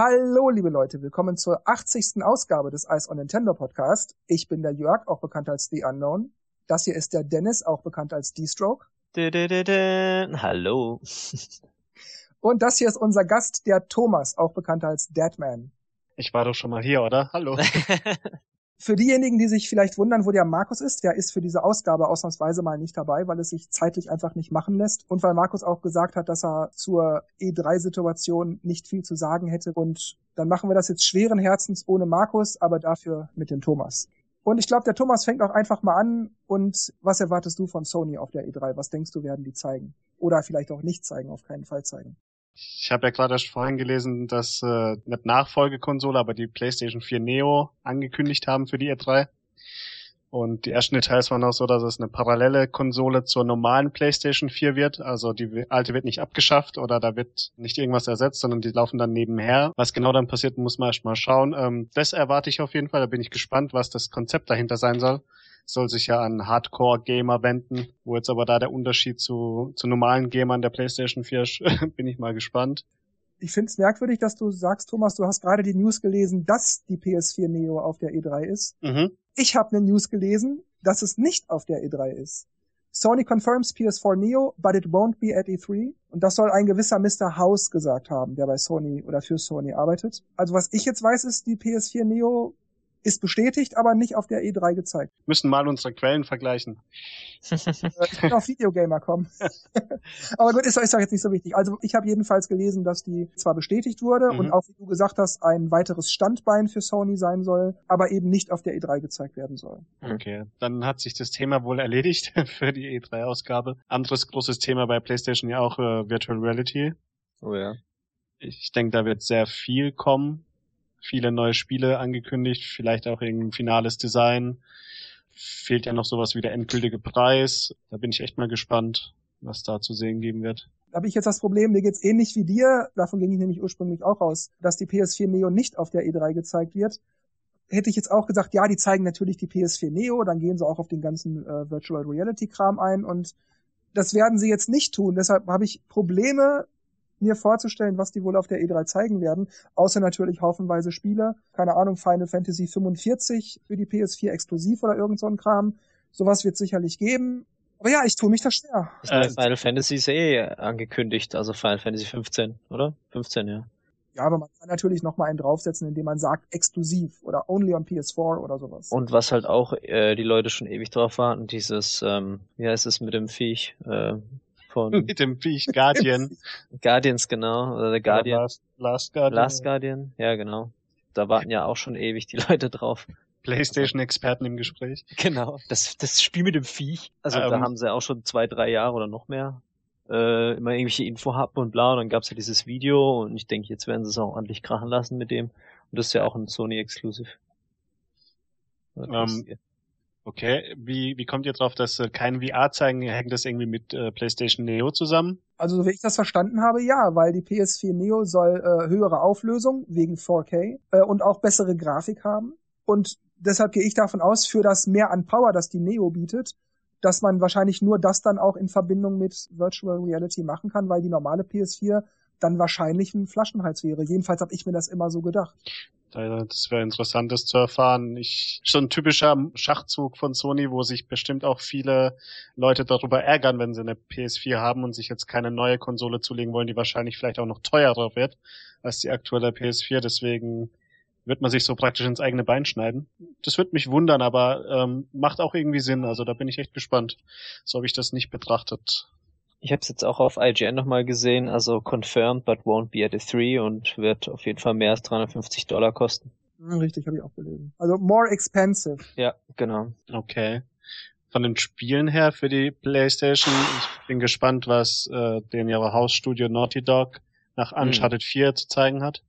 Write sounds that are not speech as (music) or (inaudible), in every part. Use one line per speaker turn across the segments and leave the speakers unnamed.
Hallo, liebe Leute, willkommen zur 80. Ausgabe des Ice on Nintendo Podcast. Ich bin der Jörg, auch bekannt als The Unknown. Das hier ist der Dennis, auch bekannt als D-Stroke.
Hallo. (laughs)
Und das hier ist unser Gast, der Thomas, auch bekannt als Deadman.
Ich war doch schon mal hier, oder? Hallo. (laughs)
Für diejenigen, die sich vielleicht wundern, wo der Markus ist, der ist für diese Ausgabe ausnahmsweise mal nicht dabei, weil es sich zeitlich einfach nicht machen lässt und weil Markus auch gesagt hat, dass er zur E3-Situation nicht viel zu sagen hätte. Und dann machen wir das jetzt schweren Herzens ohne Markus, aber dafür mit dem Thomas. Und ich glaube, der Thomas fängt auch einfach mal an. Und was erwartest du von Sony auf der E3? Was denkst du, werden die zeigen? Oder vielleicht auch nicht zeigen, auf keinen Fall zeigen.
Ich habe ja gerade erst vorhin gelesen, dass äh, nicht Nachfolgekonsole, aber die PlayStation 4 Neo angekündigt haben für die E3. Und die ersten Details waren auch so, dass es eine parallele Konsole zur normalen PlayStation 4 wird. Also die alte wird nicht abgeschafft oder da wird nicht irgendwas ersetzt, sondern die laufen dann nebenher. Was genau dann passiert, muss man erst mal schauen. Ähm, das erwarte ich auf jeden Fall. Da bin ich gespannt, was das Konzept dahinter sein soll soll sich ja an Hardcore-Gamer wenden. Wo jetzt aber da der Unterschied zu, zu normalen Gamern der PlayStation 4 ist, (laughs) bin ich mal gespannt.
Ich finde es merkwürdig, dass du sagst, Thomas, du hast gerade die News gelesen, dass die PS4 Neo auf der E3 ist. Mhm. Ich habe eine News gelesen, dass es nicht auf der E3 ist. Sony confirms PS4 Neo, but it won't be at E3. Und das soll ein gewisser Mr. House gesagt haben, der bei Sony oder für Sony arbeitet. Also was ich jetzt weiß, ist, die PS4 Neo ist bestätigt, aber nicht auf der E3 gezeigt.
Müssen mal unsere Quellen vergleichen.
ich bin auf Videogamer kommen. (laughs) aber gut, ist, ist doch jetzt nicht so wichtig. Also ich habe jedenfalls gelesen, dass die zwar bestätigt wurde mhm. und auch, wie du gesagt hast, ein weiteres Standbein für Sony sein soll, aber eben nicht auf der E3 gezeigt werden soll.
Okay, dann hat sich das Thema wohl erledigt (laughs) für die E3-Ausgabe. Anderes großes Thema bei PlayStation ja auch äh, Virtual Reality.
Oh ja.
Ich denke, da wird sehr viel kommen viele neue Spiele angekündigt, vielleicht auch irgendein finales Design. Fehlt ja noch sowas wie der endgültige Preis. Da bin ich echt mal gespannt, was da zu sehen geben wird.
Habe ich jetzt das Problem, mir geht's ähnlich wie dir, davon ging ich nämlich ursprünglich auch aus, dass die PS4 Neo nicht auf der E3 gezeigt wird. Hätte ich jetzt auch gesagt, ja, die zeigen natürlich die PS4 Neo, dann gehen sie auch auf den ganzen äh, Virtual Reality Kram ein und das werden sie jetzt nicht tun. Deshalb habe ich Probleme, mir vorzustellen, was die wohl auf der E3 zeigen werden, außer natürlich haufenweise Spiele, keine Ahnung, Final Fantasy 45 für die PS4 exklusiv oder irgend so ein Kram. Sowas wird sicherlich geben. Aber ja, ich tue mich da schwer.
Äh, Final Fantasy ist eh angekündigt, also Final Fantasy 15, oder? 15, ja.
Ja, aber man kann natürlich noch mal einen draufsetzen, indem man sagt exklusiv oder only on PS4 oder sowas.
Und was halt auch äh, die Leute schon ewig drauf warten, dieses, ähm, wie heißt es mit dem Viech? Äh, von (laughs)
mit dem Viech Guardian. (laughs)
Guardians, genau. Oder der Guardian.
Last, Last Guardian.
Last Guardian, ja genau. Da warten ja auch schon ewig die (laughs) Leute drauf.
Playstation-Experten im Gespräch.
Genau, das, das Spiel mit dem Viech. Also ähm, da haben sie auch schon zwei, drei Jahre oder noch mehr äh, immer irgendwelche Info haben und bla. Und dann gab's ja dieses Video und ich denke, jetzt werden sie es auch ordentlich krachen lassen mit dem. Und das ist ja auch ein Sony-Exclusive.
Ähm, Okay, wie, wie kommt ihr drauf, dass äh, kein VR zeigen? Hängt das irgendwie mit äh, PlayStation Neo zusammen?
Also, so wie ich das verstanden habe, ja, weil die PS4 Neo soll äh, höhere Auflösung wegen 4K äh, und auch bessere Grafik haben. Und deshalb gehe ich davon aus, für das mehr an Power, das die Neo bietet, dass man wahrscheinlich nur das dann auch in Verbindung mit Virtual Reality machen kann, weil die normale PS4 dann wahrscheinlich ein Flaschenhals wäre. Jedenfalls habe ich mir das immer so gedacht.
Das wäre interessant, das zu erfahren. Ich, so ein typischer Schachzug von Sony, wo sich bestimmt auch viele Leute darüber ärgern, wenn sie eine PS4 haben und sich jetzt keine neue Konsole zulegen wollen, die wahrscheinlich vielleicht auch noch teurer wird als die aktuelle PS4. Deswegen wird man sich so praktisch ins eigene Bein schneiden. Das wird mich wundern, aber ähm, macht auch irgendwie Sinn. Also da bin ich echt gespannt. So habe ich das nicht betrachtet.
Ich habe es jetzt auch auf IGN nochmal gesehen, also confirmed but won't be at a 3 und wird auf jeden Fall mehr als 350 Dollar kosten.
Hm, richtig, habe ich auch gelesen. Also more expensive.
Ja, genau.
Okay. Von den Spielen her für die PlayStation, ich bin gespannt, was äh, den ihre Hausstudio Naughty Dog nach hm. Uncharted hm. 4 zu zeigen hat.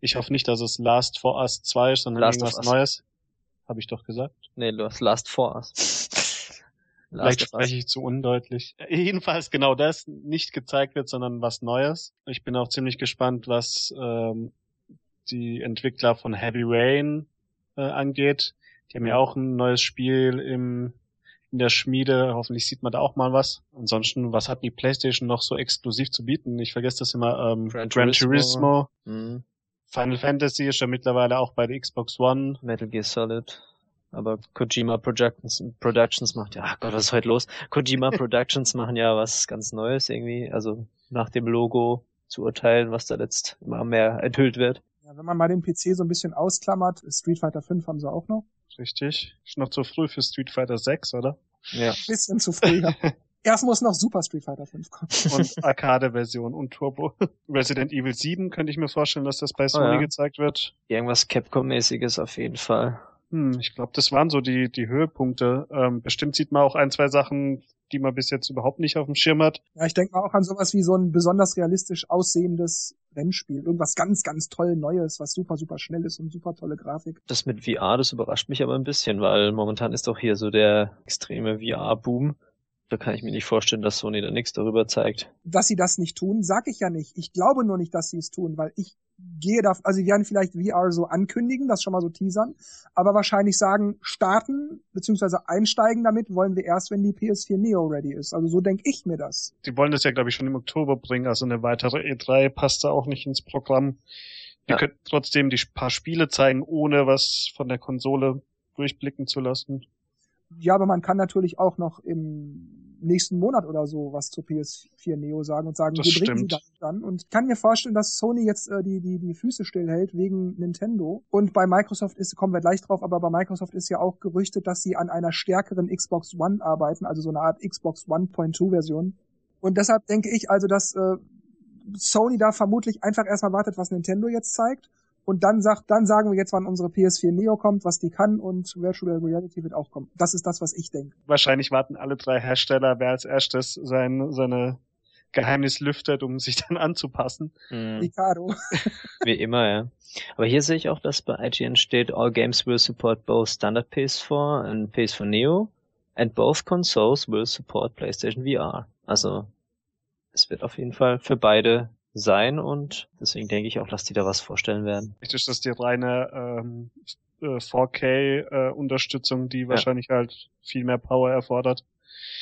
Ich hoffe nicht, dass es Last for Us 2 ist, sondern Last irgendwas Neues. Habe ich doch gesagt.
Nee, du hast Last for Us.
Vielleicht spreche ich zu undeutlich. Jedenfalls genau das nicht gezeigt wird, sondern was Neues. Ich bin auch ziemlich gespannt, was ähm, die Entwickler von Heavy Rain äh, angeht. Die haben ja auch ein neues Spiel im in der Schmiede. Hoffentlich sieht man da auch mal was. Ansonsten, was hat die PlayStation noch so exklusiv zu bieten? Ich vergesse das immer. Ähm, Gran, Gran Turismo. Turismo. Mhm. Final Fantasy ist ja mittlerweile auch bei der Xbox One.
Metal Gear Solid. Aber Kojima Productions, Productions macht ja, ach Gott, was ist heute los? Kojima (laughs) Productions machen ja was ganz Neues irgendwie. Also nach dem Logo zu urteilen, was da letzt immer mehr enthüllt wird.
Ja, wenn man mal den PC so ein bisschen ausklammert, Street Fighter 5 haben sie auch noch.
Richtig. Ist noch zu früh für Street Fighter 6, oder?
Ja. Bisschen zu früh, ja. (laughs) Erst muss noch Super Street Fighter 5 kommen.
Und (laughs) Arcade-Version und Turbo. Resident Evil 7 könnte ich mir vorstellen, dass das bei Sony oh ja. gezeigt wird.
Irgendwas Capcom-mäßiges auf jeden Fall.
Hm, ich glaube, das waren so die, die Höhepunkte. Ähm, bestimmt sieht man auch ein, zwei Sachen, die man bis jetzt überhaupt nicht auf dem Schirm hat.
Ja, ich denke mal auch an sowas wie so ein besonders realistisch aussehendes Rennspiel. Irgendwas ganz, ganz toll Neues, was super, super schnell ist und super tolle Grafik.
Das mit VR, das überrascht mich aber ein bisschen, weil momentan ist doch hier so der extreme VR-Boom. Da kann ich mir nicht vorstellen, dass Sony da nichts darüber zeigt.
Dass sie das nicht tun, sag ich ja nicht. Ich glaube nur nicht, dass sie es tun, weil ich gehe da, also sie werden vielleicht VR so ankündigen, das schon mal so teasern, aber wahrscheinlich sagen, starten beziehungsweise einsteigen damit wollen wir erst, wenn die PS4 Neo ready ist. Also so denke ich mir das.
Die wollen das ja, glaube ich, schon im Oktober bringen, also eine weitere E3 passt da auch nicht ins Programm. Wir ja. können trotzdem die paar Spiele zeigen, ohne was von der Konsole durchblicken zu lassen.
Ja, aber man kann natürlich auch noch im nächsten Monat oder so was zur PS4 Neo sagen und sagen,
das wir bringen sie
dann, dann. Und ich kann mir vorstellen, dass Sony jetzt äh, die, die, die Füße stillhält wegen Nintendo. Und bei Microsoft ist, kommen wir gleich drauf, aber bei Microsoft ist ja auch gerüchtet, dass sie an einer stärkeren Xbox One arbeiten, also so eine Art Xbox 1.2 Version. Und deshalb denke ich also, dass äh, Sony da vermutlich einfach erstmal wartet, was Nintendo jetzt zeigt und dann sagt, dann sagen wir jetzt, wann unsere PS4 Neo kommt, was die kann und Virtual Reality wird auch kommen. Das ist das, was ich denke.
Wahrscheinlich warten alle drei Hersteller, wer als erstes sein, seine Geheimnis lüftet, um sich dann anzupassen.
Mhm. Ricardo. (laughs)
Wie immer, ja. Aber hier sehe ich auch, dass bei IGN steht, all games will support both standard PS4 and PS4 Neo and both consoles will support PlayStation VR. Also es wird auf jeden Fall für beide sein und deswegen denke ich auch, dass die da was vorstellen werden.
Ist das die reine ähm, 4K-Unterstützung, äh, die ja. wahrscheinlich halt viel mehr Power erfordert?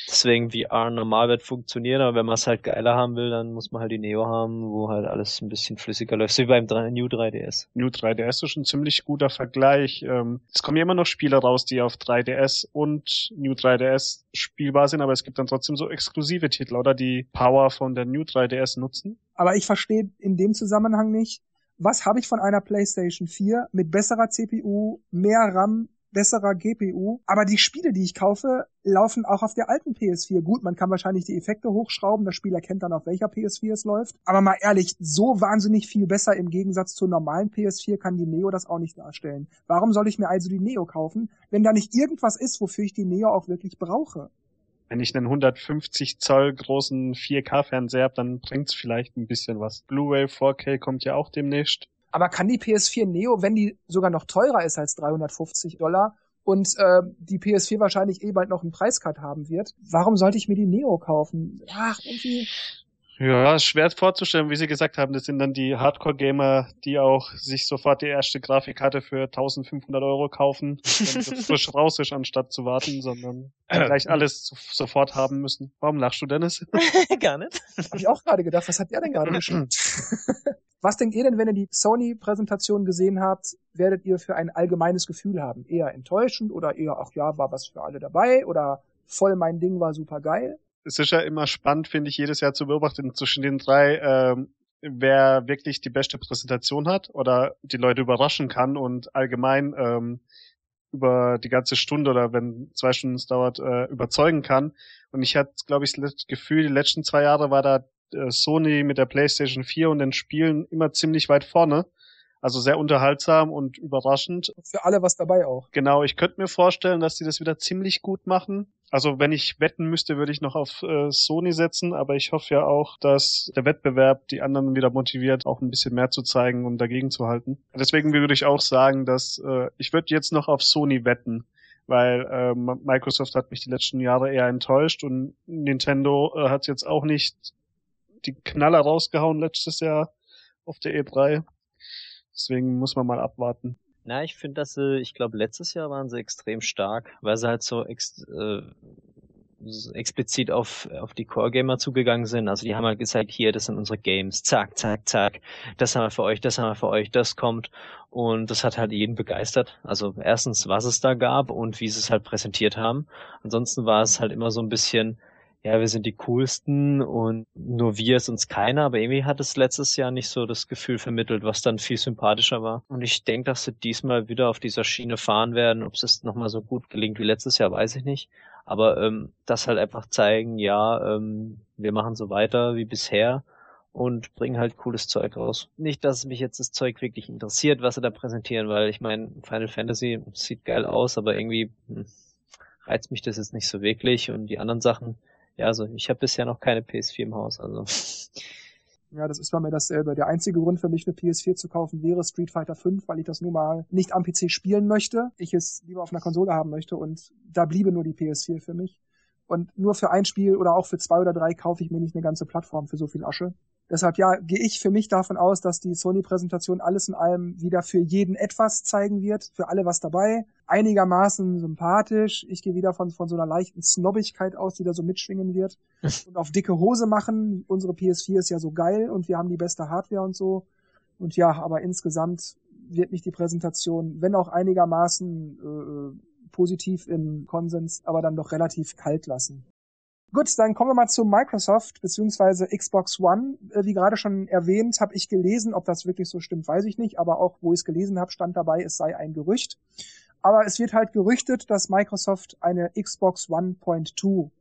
Deswegen VR normal wird funktionieren, aber wenn man es halt geiler haben will, dann muss man halt die Neo haben, wo halt alles ein bisschen flüssiger läuft, so wie beim New 3DS.
New 3DS ist ein ziemlich guter Vergleich. Ähm, es kommen ja immer noch Spiele raus, die auf 3DS und New 3DS spielbar sind, aber es gibt dann trotzdem so exklusive Titel, oder die Power von der New 3DS nutzen.
Aber ich verstehe in dem Zusammenhang nicht, was habe ich von einer PlayStation 4 mit besserer CPU, mehr RAM, besserer GPU. Aber die Spiele, die ich kaufe, laufen auch auf der alten PS4. Gut, man kann wahrscheinlich die Effekte hochschrauben, der Spieler kennt dann, auf welcher PS4 es läuft. Aber mal ehrlich, so wahnsinnig viel besser im Gegensatz zur normalen PS4 kann die Neo das auch nicht darstellen. Warum soll ich mir also die Neo kaufen, wenn da nicht irgendwas ist, wofür ich die Neo auch wirklich brauche?
Wenn ich einen 150 Zoll großen 4K-Fernseher habe, dann bringt's vielleicht ein bisschen was. Blu-ray 4K kommt ja auch demnächst.
Aber kann die PS4 Neo, wenn die sogar noch teurer ist als 350 Dollar und äh, die PS4 wahrscheinlich eh bald noch einen Preiscut haben wird, warum sollte ich mir die Neo kaufen? Ach, irgendwie.
Ja, schwer vorzustellen, wie Sie gesagt haben, das sind dann die Hardcore-Gamer, die auch sich sofort die erste Grafikkarte für 1500 Euro kaufen, wenn sie (laughs) frisch raus ist, anstatt zu warten, sondern gleich alles sofort haben müssen. Warum lachst du, Dennis? (laughs)
Gar nicht.
Hab ich auch gerade gedacht, was hat der denn gerade geschrieben? (laughs) Was denkt ihr denn, wenn ihr die Sony-Präsentation gesehen habt, werdet ihr für ein allgemeines Gefühl haben? Eher enttäuschend oder eher, ach ja, war was für alle dabei oder voll mein Ding war super geil?
Es ist ja immer spannend, finde ich, jedes Jahr zu beobachten zwischen den drei, ähm, wer wirklich die beste Präsentation hat oder die Leute überraschen kann und allgemein ähm, über die ganze Stunde oder wenn zwei Stunden es dauert, äh, überzeugen kann. Und ich hatte, glaube ich, das Gefühl, die letzten zwei Jahre war da Sony mit der PlayStation 4 und den Spielen immer ziemlich weit vorne. Also sehr unterhaltsam und überraschend.
Für alle was dabei auch.
Genau, ich könnte mir vorstellen, dass die das wieder ziemlich gut machen. Also wenn ich wetten müsste, würde ich noch auf äh, Sony setzen, aber ich hoffe ja auch, dass der Wettbewerb die anderen wieder motiviert, auch ein bisschen mehr zu zeigen und dagegen zu halten. Deswegen würde ich auch sagen, dass äh, ich würde jetzt noch auf Sony wetten weil äh, Microsoft hat mich die letzten Jahre eher enttäuscht und Nintendo äh, hat jetzt auch nicht die Knaller rausgehauen letztes Jahr auf der E3. Deswegen muss man mal abwarten.
Na, ich finde, dass sie, ich glaube, letztes Jahr waren sie extrem stark, weil sie halt so ex, äh, explizit auf, auf die Core-Gamer zugegangen sind. Also die haben halt gesagt, hier, das sind unsere Games, zack, zack, zack, das haben wir für euch, das haben wir für euch, das kommt. Und das hat halt jeden begeistert. Also erstens, was es da gab und wie sie es halt präsentiert haben. Ansonsten war es halt immer so ein bisschen, ja, wir sind die coolsten und nur wir ist uns keiner, aber irgendwie hat es letztes Jahr nicht so das Gefühl vermittelt, was dann viel sympathischer war. Und ich denke, dass sie diesmal wieder auf dieser Schiene fahren werden. Ob es nochmal so gut gelingt wie letztes Jahr, weiß ich nicht. Aber ähm, das halt einfach zeigen, ja, ähm, wir machen so weiter wie bisher und bringen halt cooles Zeug raus. Nicht, dass mich jetzt das Zeug wirklich interessiert, was sie da präsentieren, weil ich meine, Final Fantasy sieht geil aus, aber irgendwie hm, reizt mich das jetzt nicht so wirklich und die anderen Sachen ja, also ich habe bisher noch keine PS4 im Haus, also. (laughs)
Ja, das ist bei mir dasselbe. Der einzige Grund für mich eine PS4 zu kaufen wäre Street Fighter 5, weil ich das nun mal nicht am PC spielen möchte. Ich es lieber auf einer Konsole haben möchte und da bliebe nur die PS4 für mich. Und nur für ein Spiel oder auch für zwei oder drei kaufe ich mir nicht eine ganze Plattform für so viel Asche. Deshalb ja, gehe ich für mich davon aus, dass die Sony-Präsentation alles in allem wieder für jeden etwas zeigen wird, für alle was dabei. Einigermaßen sympathisch. Ich gehe wieder von, von so einer leichten Snobbigkeit aus, die da so mitschwingen wird. (laughs) und auf dicke Hose machen. Unsere PS4 ist ja so geil und wir haben die beste Hardware und so. Und ja, aber insgesamt wird mich die Präsentation, wenn auch einigermaßen äh, positiv im Konsens, aber dann doch relativ kalt lassen. Gut, dann kommen wir mal zu Microsoft bzw. Xbox One. Äh, wie gerade schon erwähnt, habe ich gelesen, ob das wirklich so stimmt, weiß ich nicht, aber auch wo ich es gelesen habe, stand dabei, es sei ein Gerücht. Aber es wird halt gerüchtet, dass Microsoft eine Xbox One Point Two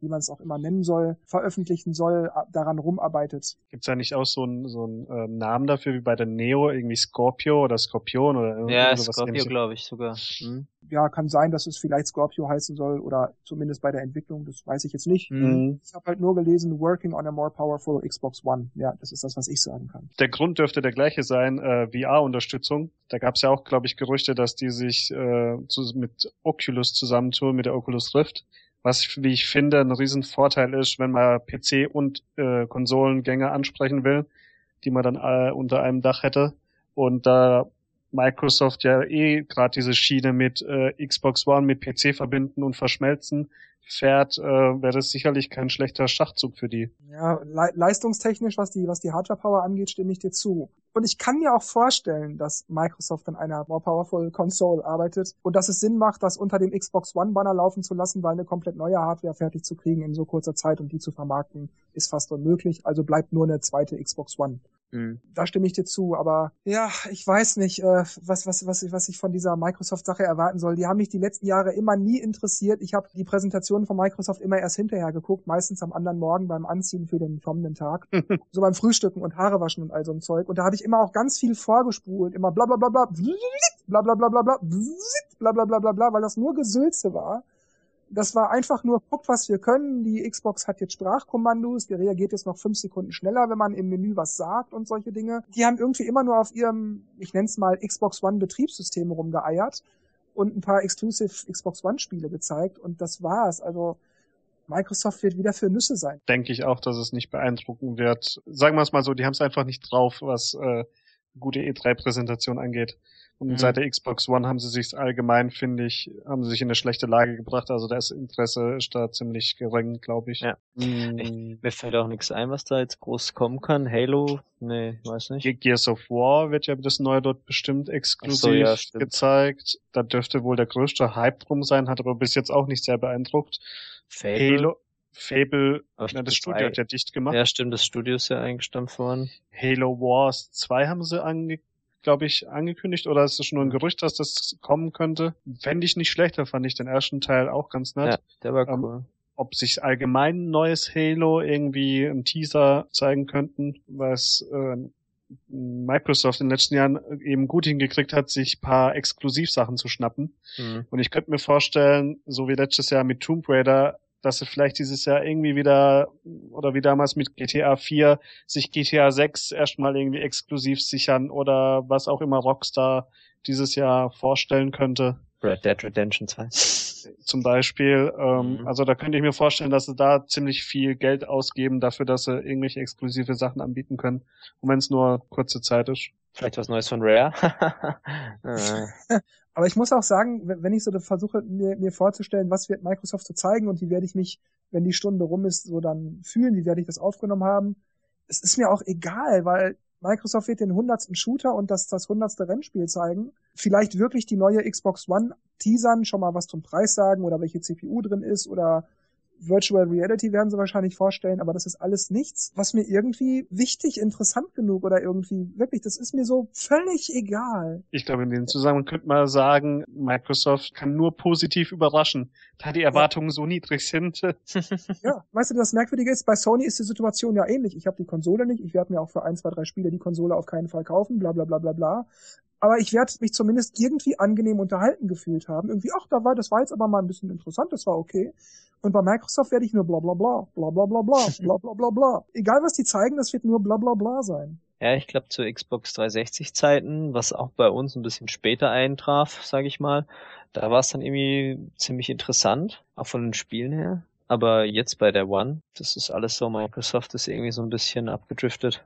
wie man es auch immer nennen soll, veröffentlichen soll, daran rumarbeitet.
Gibt es da nicht auch so einen so einen ähm, Namen dafür wie bei der Neo, irgendwie Scorpio oder Skorpion oder
Ja, Scorpio glaube ich sogar. Hm?
Ja, kann sein, dass es vielleicht Scorpio heißen soll oder zumindest bei der Entwicklung, das weiß ich jetzt nicht. Mhm. Ich habe halt nur gelesen, working on a more powerful Xbox One. Ja, das ist das, was ich sagen kann.
Der Grund dürfte der gleiche sein, äh, VR-Unterstützung. Da gab es ja auch, glaube ich, Gerüchte, dass die sich äh, zu, mit Oculus zusammentun, mit der Oculus Rift was, wie ich finde, ein Riesenvorteil ist, wenn man PC und äh, Konsolengänge ansprechen will, die man dann äh, unter einem Dach hätte. Und da Microsoft ja eh gerade diese Schiene mit äh, Xbox One mit PC verbinden und verschmelzen, fährt, äh, wäre das sicherlich kein schlechter Schachzug für die.
Ja, le leistungstechnisch, was die, was die Hardware-Power angeht, stimme ich dir zu. Und ich kann mir auch vorstellen, dass Microsoft an einer more powerful Console arbeitet und dass es Sinn macht, das unter dem Xbox One-Banner laufen zu lassen, weil eine komplett neue Hardware fertig zu kriegen in so kurzer Zeit und die zu vermarkten, ist fast unmöglich. Also bleibt nur eine zweite Xbox One. Mhm. Da stimme ich dir zu, aber ja, ich weiß nicht, äh, was, was, was, was ich von dieser Microsoft-Sache erwarten soll. Die haben mich die letzten Jahre immer nie interessiert. Ich habe die Präsentationen von Microsoft immer erst hinterher geguckt, meistens am anderen Morgen beim Anziehen für den kommenden Tag. so beim Frühstücken und Haare waschen und all so ein Zeug. Und da habe ich immer auch ganz viel vorgespult, immer bla bla bla bla, bla bla bla bla bla, bla bla bla bla bla, weil das nur Gesülze war das war einfach nur, guckt, was wir können. Die Xbox hat jetzt Sprachkommandos, die reagiert jetzt noch fünf Sekunden schneller, wenn man im Menü was sagt und solche Dinge. Die haben irgendwie immer nur auf ihrem, ich nenne es mal, Xbox One Betriebssystem rumgeeiert und ein paar Exclusive Xbox One Spiele gezeigt und das war's. Also Microsoft wird wieder für Nüsse sein.
Denke ich auch, dass es nicht beeindrucken wird. Sagen wir es mal so, die haben es einfach nicht drauf, was äh, gute E3-Präsentation angeht. Und mhm. seit der Xbox One haben sie sich allgemein, finde ich, haben sie sich in eine schlechte Lage gebracht. Also das Interesse ist da ziemlich gering, glaube ich. Ja.
Mhm. Ich, mir fällt auch nichts ein, was da jetzt groß kommen kann. Halo? Nee, weiß nicht.
Gears of War wird ja das neue dort bestimmt exklusiv so, ja, gezeigt. Da dürfte wohl der größte Hype drum sein, hat aber bis jetzt auch nicht sehr beeindruckt. Fable. Halo, Fable, ja, das Studio hat ja dicht gemacht.
Ja, stimmt, das Studio ist ja eingestampft worden.
Halo Wars 2 haben sie ange glaube ich, angekündigt oder ist es nur ein Gerücht, dass das kommen könnte? Fände ich nicht schlechter, fand ich den ersten Teil auch ganz nett. Ja,
der war ähm, cool.
ob sich allgemein ein neues Halo irgendwie im Teaser zeigen könnten, was äh, Microsoft in den letzten Jahren eben gut hingekriegt hat, sich paar Exklusivsachen zu schnappen. Mhm. Und ich könnte mir vorstellen, so wie letztes Jahr mit Tomb Raider, dass sie vielleicht dieses Jahr irgendwie wieder oder wie damals mit GTA 4 sich GTA 6 erstmal irgendwie exklusiv sichern oder was auch immer Rockstar dieses Jahr vorstellen könnte.
Red Dead Redemption 2.
Zum Beispiel. Ähm, mhm. Also da könnte ich mir vorstellen, dass sie da ziemlich viel Geld ausgeben dafür, dass sie irgendwelche exklusive Sachen anbieten können. Und wenn es nur kurze Zeit ist.
Vielleicht was Neues von Rare. (laughs) (laughs)
Äh. Aber ich muss auch sagen, wenn ich so versuche, mir, mir vorzustellen, was wird Microsoft so zeigen und wie werde ich mich, wenn die Stunde rum ist, so dann fühlen, wie werde ich das aufgenommen haben, es ist mir auch egal, weil Microsoft wird den hundertsten Shooter und das, das hundertste Rennspiel zeigen. Vielleicht wirklich die neue Xbox One teasern, schon mal was zum Preis sagen oder welche CPU drin ist oder Virtual Reality werden sie wahrscheinlich vorstellen, aber das ist alles nichts, was mir irgendwie wichtig, interessant genug oder irgendwie wirklich, das ist mir so völlig egal.
Ich glaube, in dem Zusammenhang könnte man sagen, Microsoft kann nur positiv überraschen, da die Erwartungen ja. so niedrig sind. (laughs)
ja, weißt du, das Merkwürdige ist, bei Sony ist die Situation ja ähnlich. Ich habe die Konsole nicht, ich werde mir auch für ein, zwei, drei Spiele die Konsole auf keinen Fall kaufen, bla bla bla bla bla aber ich werde mich zumindest irgendwie angenehm unterhalten gefühlt haben. Irgendwie, ach, da war, das war jetzt aber mal ein bisschen interessant, das war okay. Und bei Microsoft werde ich nur bla bla bla, bla bla bla bla, bla (laughs) bla bla bla. Egal was die zeigen, das wird nur bla bla bla sein.
Ja, ich glaube zu Xbox 360 Zeiten, was auch bei uns ein bisschen später eintraf, sage ich mal, da war es dann irgendwie ziemlich interessant, auch von den Spielen her. Aber jetzt bei der One, das ist alles so, Microsoft ist irgendwie so ein bisschen abgedriftet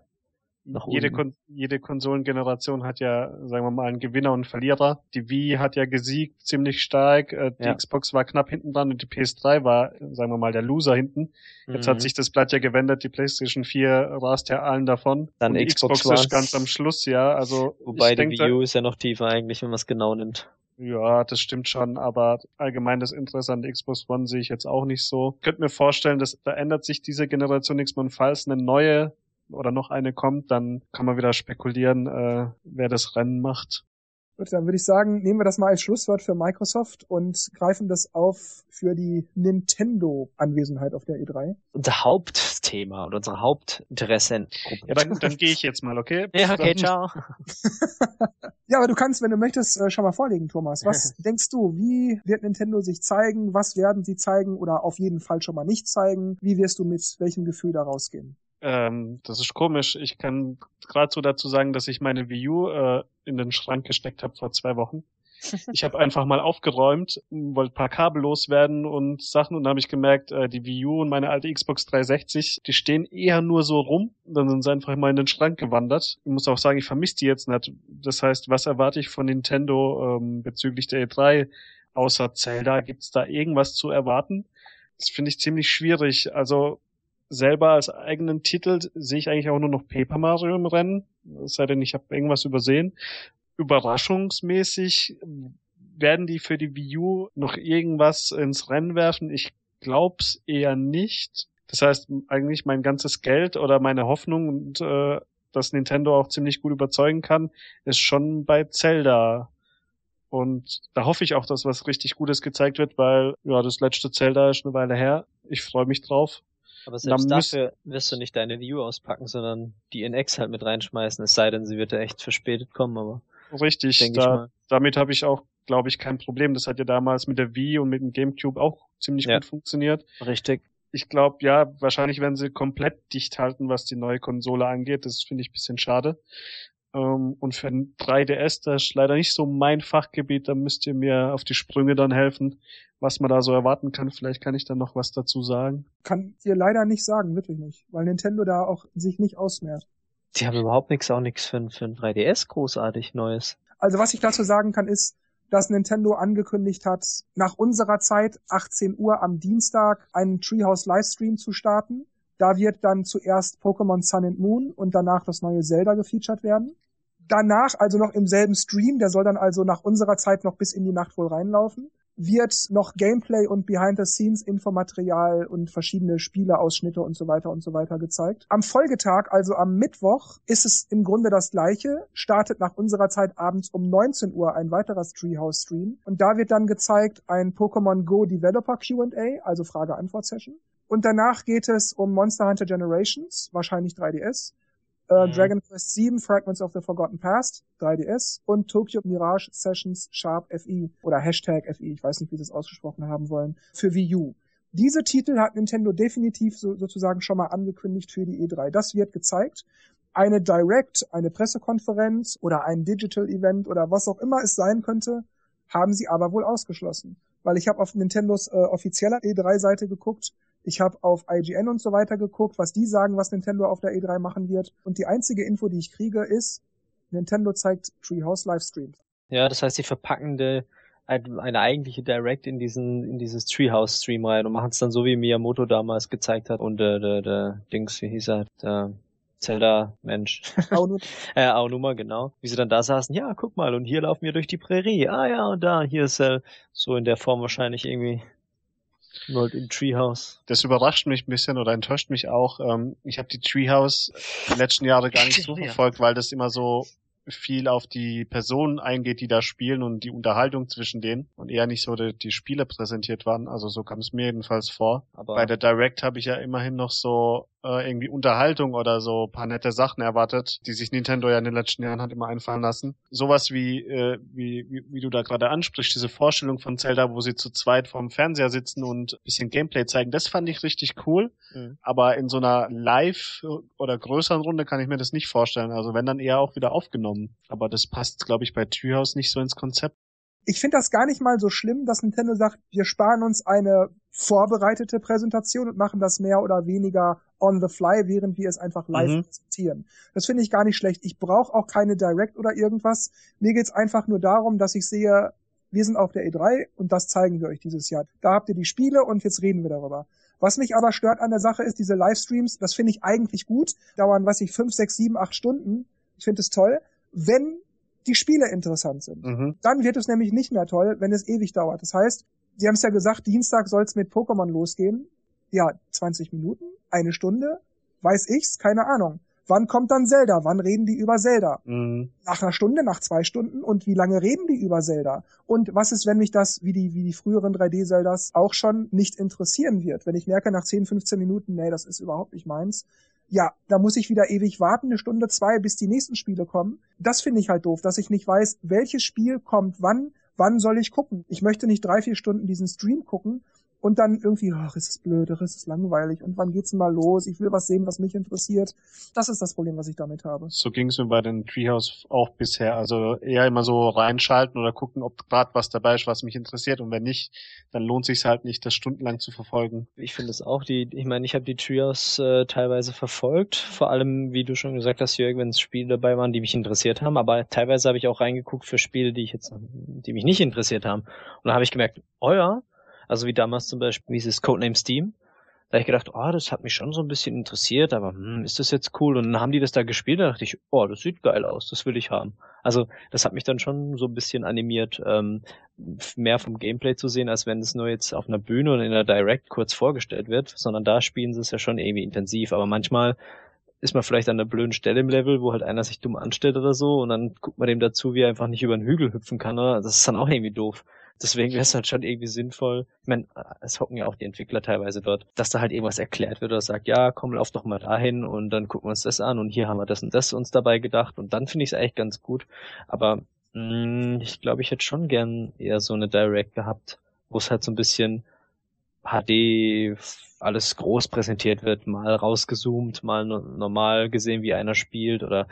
jede, Kon jede Konsolengeneration hat ja, sagen wir mal, einen Gewinner und einen Verlierer. Die Wii hat ja gesiegt ziemlich stark, äh, die ja. Xbox war knapp hinten dran und die PS3 war, sagen wir mal, der Loser hinten. Jetzt mhm. hat sich das Blatt ja gewendet, die PlayStation 4 rast ja allen davon.
Dann
und
Xbox,
Xbox ist ganz am Schluss, ja. Also
Wobei die Wii U ist ja noch tiefer eigentlich, wenn man es genau nimmt.
Ja, das stimmt schon, aber allgemein das Interesse an der Xbox One sehe ich jetzt auch nicht so. Ich könnte mir vorstellen, dass da ändert sich diese Generation Xbox, falls eine neue oder noch eine kommt, dann kann man wieder spekulieren, äh, wer das Rennen macht.
Gut, dann würde ich sagen, nehmen wir das mal als Schlusswort für Microsoft und greifen das auf für die Nintendo-Anwesenheit auf der E3.
Unser Hauptthema und unsere Hauptinteressen.
Ja, dann, dann gehe ich jetzt mal, okay?
Ja, okay, ciao. (laughs)
ja, aber du kannst, wenn du möchtest, äh, schon mal vorlegen, Thomas. Was (laughs) denkst du, wie wird Nintendo sich zeigen? Was werden sie zeigen oder auf jeden Fall schon mal nicht zeigen? Wie wirst du mit welchem Gefühl da rausgehen?
Ähm, das ist komisch. Ich kann gerade so dazu sagen, dass ich meine Wii U äh, in den Schrank gesteckt habe vor zwei Wochen. (laughs) Ich habe einfach mal aufgeräumt, wollte paar Kabel loswerden und Sachen und dann habe ich gemerkt, äh, die Wii U und meine alte Xbox 360, die stehen eher nur so rum. Dann sind sie einfach mal in den Schrank gewandert. Ich muss auch sagen, ich vermisse die jetzt nicht. Das heißt, was erwarte ich von Nintendo ähm, bezüglich der E3? Außer Zelda, gibt's da irgendwas zu erwarten? Das finde ich ziemlich schwierig. Also selber als eigenen Titel sehe ich eigentlich auch nur noch Paper Mario im Rennen. Es sei denn, ich habe irgendwas übersehen. Überraschungsmäßig werden die für die Wii U noch irgendwas ins Rennen werfen. Ich glaub's eher nicht. Das heißt, eigentlich mein ganzes Geld oder meine Hoffnung und äh, dass Nintendo auch ziemlich gut überzeugen kann, ist schon bei Zelda. Und da hoffe ich auch, dass was richtig Gutes gezeigt wird, weil ja das letzte Zelda ist eine Weile her. Ich freue mich drauf.
Aber selbst dafür wirst du nicht deine Wii U auspacken, sondern die NX halt mit reinschmeißen, es sei denn, sie wird ja echt verspätet kommen, aber.
Richtig, da, damit habe ich auch, glaube ich, kein Problem. Das hat ja damals mit der Wii und mit dem GameCube auch ziemlich ja. gut funktioniert.
Richtig.
Ich glaube, ja, wahrscheinlich werden sie komplett dicht halten, was die neue Konsole angeht. Das finde ich bisschen schade. Ähm, und für ein 3DS, das ist leider nicht so mein Fachgebiet, da müsst ihr mir auf die Sprünge dann helfen, was man da so erwarten kann. Vielleicht kann ich dann noch was dazu sagen.
Kann dir leider nicht sagen, wirklich nicht, weil Nintendo da auch sich nicht ausmehrt.
Die haben überhaupt nichts, auch nichts für, für ein 3DS großartig Neues.
Also was ich dazu sagen kann, ist, dass Nintendo angekündigt hat, nach unserer Zeit 18 Uhr am Dienstag einen Treehouse Livestream zu starten. Da wird dann zuerst Pokémon Sun and Moon und danach das neue Zelda gefeatured werden. Danach, also noch im selben Stream, der soll dann also nach unserer Zeit noch bis in die Nacht wohl reinlaufen, wird noch Gameplay und Behind-the-Scenes-Infomaterial und verschiedene Spieleausschnitte und so weiter und so weiter gezeigt. Am Folgetag, also am Mittwoch, ist es im Grunde das gleiche, startet nach unserer Zeit abends um 19 Uhr ein weiterer Treehouse-Stream und da wird dann gezeigt ein Pokémon Go Developer Q&A, also Frage-Antwort-Session und danach geht es um Monster Hunter Generations, wahrscheinlich 3DS, äh, mhm. Dragon Quest 7 Fragments of the Forgotten Past, 3DS und Tokyo Mirage Sessions Sharp FE oder Hashtag FE, ich weiß nicht, wie sie es ausgesprochen haben wollen, für Wii U. Diese Titel hat Nintendo definitiv so, sozusagen schon mal angekündigt für die E3. Das wird gezeigt. Eine Direct, eine Pressekonferenz oder ein Digital Event oder was auch immer es sein könnte, haben sie aber wohl ausgeschlossen. Weil ich habe auf Nintendos äh, offizieller E3-Seite geguckt, ich habe auf IGN und so weiter geguckt, was die sagen, was Nintendo auf der E3 machen wird. Und die einzige Info, die ich kriege, ist, Nintendo zeigt Treehouse Livestream.
Ja, das heißt, sie verpacken eine eigentliche Direct in diesen in dieses Treehouse Stream rein und machen es dann so wie Miyamoto damals gezeigt hat und der der, der Dings wie hieß er der Zelda Mensch (laughs) Aonuma. (laughs) äh, Aonuma genau wie sie dann da saßen ja guck mal und hier laufen wir durch die Prärie ah ja und da hier ist er so in der Form wahrscheinlich irgendwie nur halt im Treehouse.
Das überrascht mich ein bisschen oder enttäuscht mich auch. Ähm, ich habe die Treehouse die letzten Jahre gar nicht so verfolgt, weil das immer so viel auf die Personen eingeht, die da spielen und die Unterhaltung zwischen denen und eher nicht so die, die Spiele präsentiert waren. Also so kam es mir jedenfalls vor. Aber Bei der Direct habe ich ja immerhin noch so äh, irgendwie Unterhaltung oder so paar nette Sachen erwartet, die sich Nintendo ja in den letzten Jahren hat immer einfallen lassen. Sowas wie, äh, wie, wie, wie du da gerade ansprichst, diese Vorstellung von Zelda, wo sie zu zweit vorm Fernseher sitzen und bisschen Gameplay zeigen, das fand ich richtig cool. Mhm. Aber in so einer Live- oder größeren Runde kann ich mir das nicht vorstellen. Also wenn dann eher auch wieder aufgenommen. Aber das passt, glaube ich, bei Treehouse nicht so ins Konzept.
Ich finde das gar nicht mal so schlimm, dass Nintendo sagt, wir sparen uns eine vorbereitete Präsentation und machen das mehr oder weniger on the fly, während wir es einfach live mhm. präsentieren. Das finde ich gar nicht schlecht. Ich brauche auch keine Direct oder irgendwas. Mir geht's einfach nur darum, dass ich sehe, wir sind auf der E3 und das zeigen wir euch dieses Jahr. Da habt ihr die Spiele und jetzt reden wir darüber. Was mich aber stört an der Sache ist, diese Livestreams, das finde ich eigentlich gut, dauern, weiß ich, fünf, sechs, sieben, acht Stunden. Ich finde es toll. Wenn die Spiele interessant sind. Mhm. Dann wird es nämlich nicht mehr toll, wenn es ewig dauert. Das heißt, Sie haben es ja gesagt, Dienstag soll es mit Pokémon losgehen. Ja, 20 Minuten, eine Stunde, weiß ich's, keine Ahnung. Wann kommt dann Zelda? Wann reden die über Zelda? Mhm. Nach einer Stunde, nach zwei Stunden? Und wie lange reden die über Zelda? Und was ist, wenn mich das, wie die, wie die früheren 3D-Zeldas, auch schon nicht interessieren wird? Wenn ich merke nach 10, 15 Minuten, nee, das ist überhaupt nicht meins. Ja, da muss ich wieder ewig warten, eine Stunde, zwei, bis die nächsten Spiele kommen. Das finde ich halt doof, dass ich nicht weiß, welches Spiel kommt wann, wann soll ich gucken? Ich möchte nicht drei, vier Stunden diesen Stream gucken und dann irgendwie, ach, ist es blöd, ach, ist es langweilig und wann geht's denn mal los? Ich will was sehen, was mich interessiert. Das ist das Problem, was ich damit habe.
So ging es mir bei den Treehouse auch bisher. Also eher immer so reinschalten oder gucken, ob gerade was dabei ist, was mich interessiert und wenn nicht, dann lohnt sich halt nicht, das stundenlang zu verfolgen.
Ich finde es auch, die, ich meine, ich habe die Treehouse äh, teilweise verfolgt, vor allem, wie du schon gesagt hast, Jörg, wenn es Spiele dabei waren, die mich interessiert haben, aber teilweise habe ich auch reingeguckt für Spiele, die ich jetzt, die mich nicht interessiert haben. Und da habe ich gemerkt, oh ja, also wie damals zum Beispiel dieses Codename Steam. Da habe ich gedacht, oh, das hat mich schon so ein bisschen interessiert, aber hm, ist das jetzt cool? Und dann haben die das da gespielt, da dachte ich, oh, das sieht geil aus, das will ich haben. Also das hat mich dann schon so ein bisschen animiert, ähm, mehr vom Gameplay zu sehen, als wenn es nur jetzt auf einer Bühne und in einer Direct kurz vorgestellt wird, sondern da spielen sie es ja schon irgendwie intensiv. Aber manchmal ist man vielleicht an einer blöden Stelle im Level, wo halt einer sich dumm anstellt oder so und dann guckt man dem dazu, wie er einfach nicht über den Hügel hüpfen kann. Oder? Das ist dann auch irgendwie doof. Deswegen wäre es halt schon irgendwie sinnvoll. Ich meine, es hocken ja auch die Entwickler teilweise dort, dass da halt irgendwas erklärt wird oder sagt, ja, komm, lauf doch mal dahin und dann gucken wir uns das an und hier haben wir das und das uns dabei gedacht und dann finde ich es eigentlich ganz gut. Aber mh, mm, ich glaube, ich hätte schon gern eher so eine Direct gehabt, wo es halt so ein bisschen HD alles groß präsentiert wird, mal rausgezoomt, mal normal gesehen, wie einer spielt oder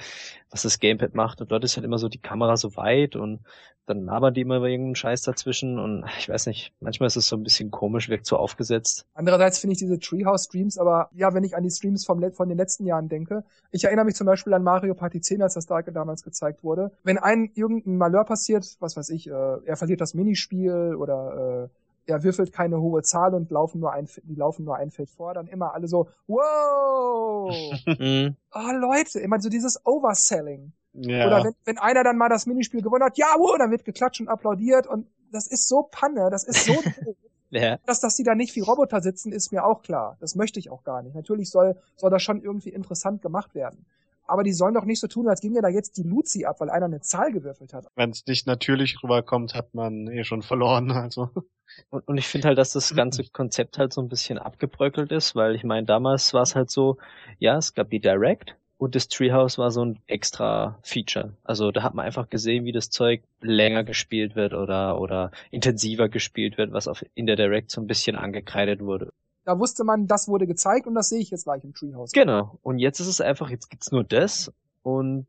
was das Gamepad macht. Und dort ist halt immer so die Kamera so weit und dann labern die immer über irgendeinen Scheiß dazwischen und ich weiß nicht, manchmal ist es so ein bisschen komisch, wirkt so aufgesetzt.
Andererseits finde ich diese Treehouse-Streams, aber ja, wenn ich an die Streams vom, von den letzten Jahren denke, ich erinnere mich zum Beispiel an Mario Party 10, als das da damals gezeigt wurde. Wenn ein irgendein Malheur passiert, was weiß ich, äh, er verliert das Minispiel oder äh, er würfelt keine hohe Zahl und laufen nur ein, die laufen nur ein Feld vor, dann immer alle so, wow! (laughs) oh Leute, immer so dieses Overselling. Ja. Oder wenn, wenn einer dann mal das Minispiel gewonnen hat, ja, wow, dann wird geklatscht und applaudiert und das ist so Panne, das ist so (laughs) ja. Dass, dass die da nicht wie Roboter sitzen, ist mir auch klar. Das möchte ich auch gar nicht. Natürlich soll, soll das schon irgendwie interessant gemacht werden aber die sollen doch nicht so tun, als ginge da jetzt die Luzi ab, weil einer eine Zahl gewürfelt hat.
Wenn es nicht natürlich rüberkommt, hat man eh schon verloren. (laughs) Also.
Und, und ich finde halt, dass das ganze Konzept halt so ein bisschen abgebröckelt ist, weil ich meine, damals war es halt so, ja, es gab die Direct und das Treehouse war so ein extra Feature. Also da hat man einfach gesehen, wie das Zeug länger gespielt wird oder, oder intensiver gespielt wird, was auf, in der Direct so ein bisschen angekreidet wurde.
Da wusste man, das wurde gezeigt und das sehe ich jetzt gleich im Treehouse.
Genau. Und jetzt ist es einfach, jetzt gibt's nur das und